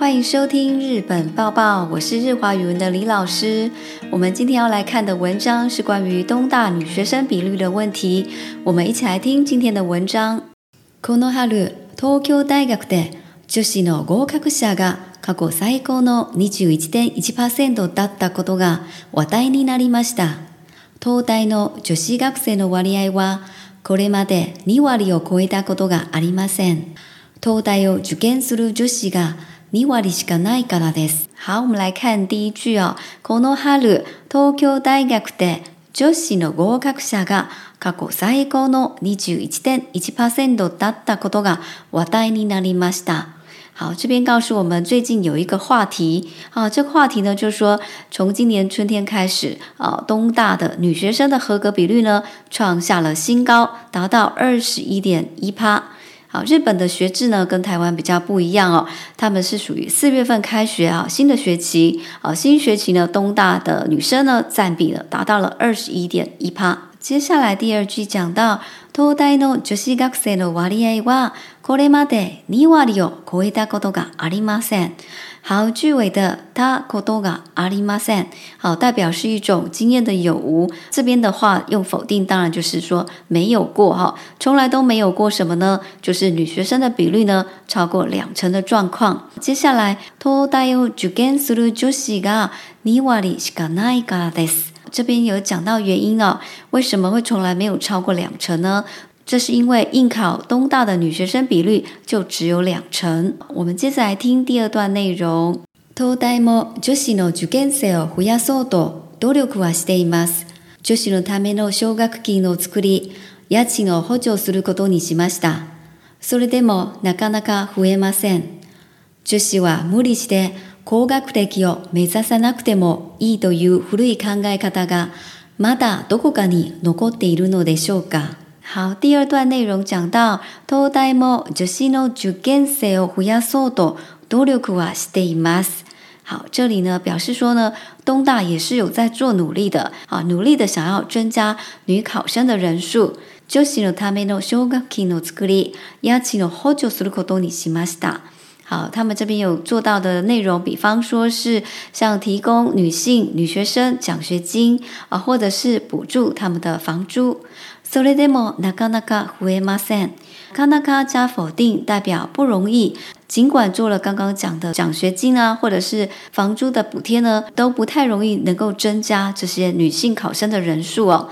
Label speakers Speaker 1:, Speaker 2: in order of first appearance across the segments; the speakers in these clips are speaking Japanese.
Speaker 1: 欢迎收听日本报报，我是日华语文的李老师。我们今天要来看的文章是关于东大女学生比率的问题。我们一起来听今天的文章。この春、東京大学で女子の合格者が過去最高の21.1%だったことが話題になりました。東大の女子学生の割合はこれまで2割を超えたことがありません。東大を受験する女子が2割しかないからです。好，我们来看第一句哦。この春、東京大学で女子の合格者が過去最高の21.1%だったことが話題になりました。好，这边告诉我们最近有一个话题啊，这个话题呢就是说，从今年春天开始啊，东大的女学生的合格比率呢创下了新高，达到二十一点一趴。好，日本的学制呢跟台湾比较不一样哦，他们是属于四月份开学啊，新的学期啊，新学期呢，东大的女生呢占比呢达到了二十一点一趴。接下来第二句讲到，東大の女子学生の割合はこれまで2割を超えたことがありません。好，句尾的他ことがありません，好，代表是一种经验的有无？这边的话用否定，当然就是说没有过哈，从来都没有过什么呢？就是女学生的比率呢超过两成的状况。接下来東大を受験する女子が2割しかないからです。这边有讲到原因哦，为什么会从来没有超过两成呢？这是因为应考东大的女学生比率就只有两成。我们接着来听第二段内容。東大も女子の受験生を増やそうと努力はしています。女子のための奨学金を作り、家賃を補助することにしました。それでもなかなか増えません。女子は無理して高学歴を目指さなくてもいいという古い考え方がまだどこかに残っているのでしょうか？好，第二段内容讲到，東大も女子の受験生を増やそうと努力はしています。好，这里呢表示说呢，东大也是有在做努力的啊，努力的想要增加女考生的人数。女子のための奨学金を作り、家賃を補助することにしました。好，他们这边有做到的内容，比方说是像提供女性女学生奖学金啊，或者是补助他们的房租。それでもなかなか増えません。かなか加否定代表不容易。尽管做了刚刚讲的奖学金啊，或者是房租的补贴呢，都不太容易能够增加这些女性考生的人数哦。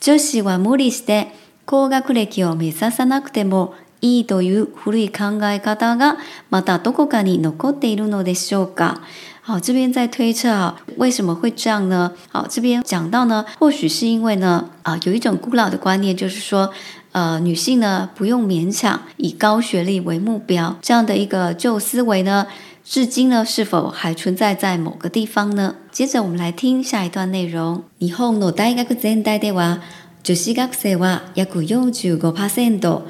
Speaker 1: 女子は無理して高学歴を目指さなくても いいという古い考え方がまたどこかに残っているのでしょうか。好，这边在推测啊，为什么会这样呢？好，这边讲到呢，或许是因为呢，啊，有一种古老的观念，就是说，呃，女性呢不用勉強以高学历为目标，这样的一个旧思维呢，至今呢是否还存在在某个地方呢？接着我们来听下一段内容。日本の大学全体では女子学生は約45%。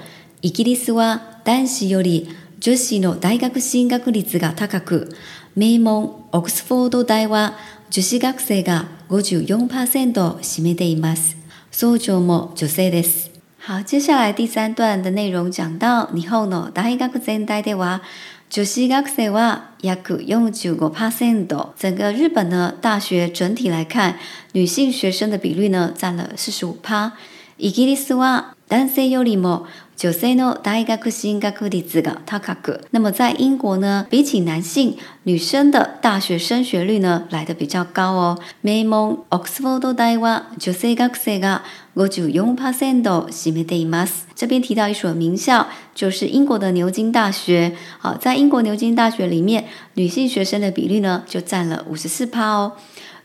Speaker 1: イギリスは男子より女子の大学進学率が高く、名門オックスフォード大は女子学生が54%を占めています。総長も女性です。好，接下来第三段的内容讲到日本の大学全体では女子学生は約45%。整个日本呢大学整体来看，女性学生的比率呢占了45%。イギリスは男性よりも女性の大学進学率が高く，那么在英国呢，比起男性，女生的大学升学率呢来的比较高哦。名門オックスフォード大は女性学生が54%を占めています。这边提到一所名校，就是英国的牛津大学。好，在英国牛津大学里面，女性学生的比例呢就占了五十四趴哦。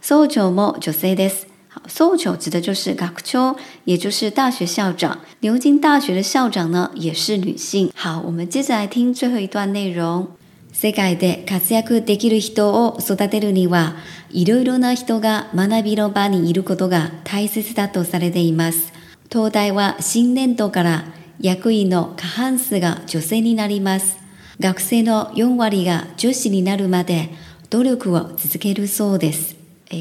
Speaker 1: 総長も女性です。 搜求指的就是学長，也就是大学校长。牛津大学的校长呢，也是女性。好，我们接着来听最后一段内容。世界で活躍できる人を育てるには、いろいろな人が学びの場にいることが大切だとされています。東大は新年度から役員の過半数が女性になります。学生の4割が女子になるまで努力を続けるそうです。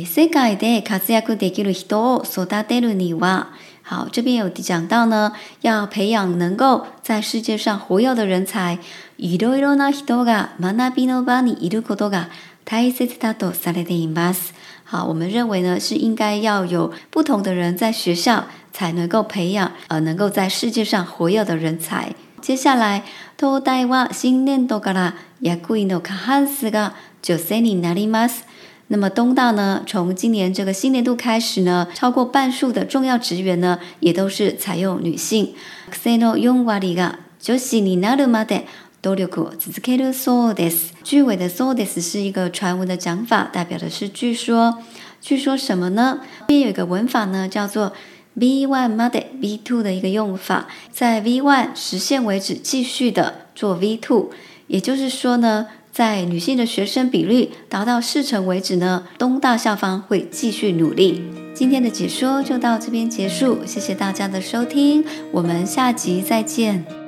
Speaker 1: 世界で活躍できる人を育てるには、 好，这边有讲到呢，要培养能够在世界上活跃的人才。いろいろな人が学びの場にいることが大切だとされています。好，我们认为呢是应该要有不同的人在学校才能够培养呃能够在世界上活跃的人才。接下来、東大は新年度から役員の過半数が女性になります。 那么东大呢，从今年这个新年度开始呢，超过半数的重要职员呢，也都是采用女性。女の4割が女子になるまで努力を続けるそうです。句尾的そうです是一个传闻的讲法，代表的是据说。据说什么呢？这边有一个文法呢，叫做 V one まで V two 的一个用法，在 V one 实现为止，继续的做 V two。也就是说呢。 在女性的学生比率达到四成为止呢，东大校方会继续努力。今天的解说就到这边结束，谢谢大家的收听，我们下集再见。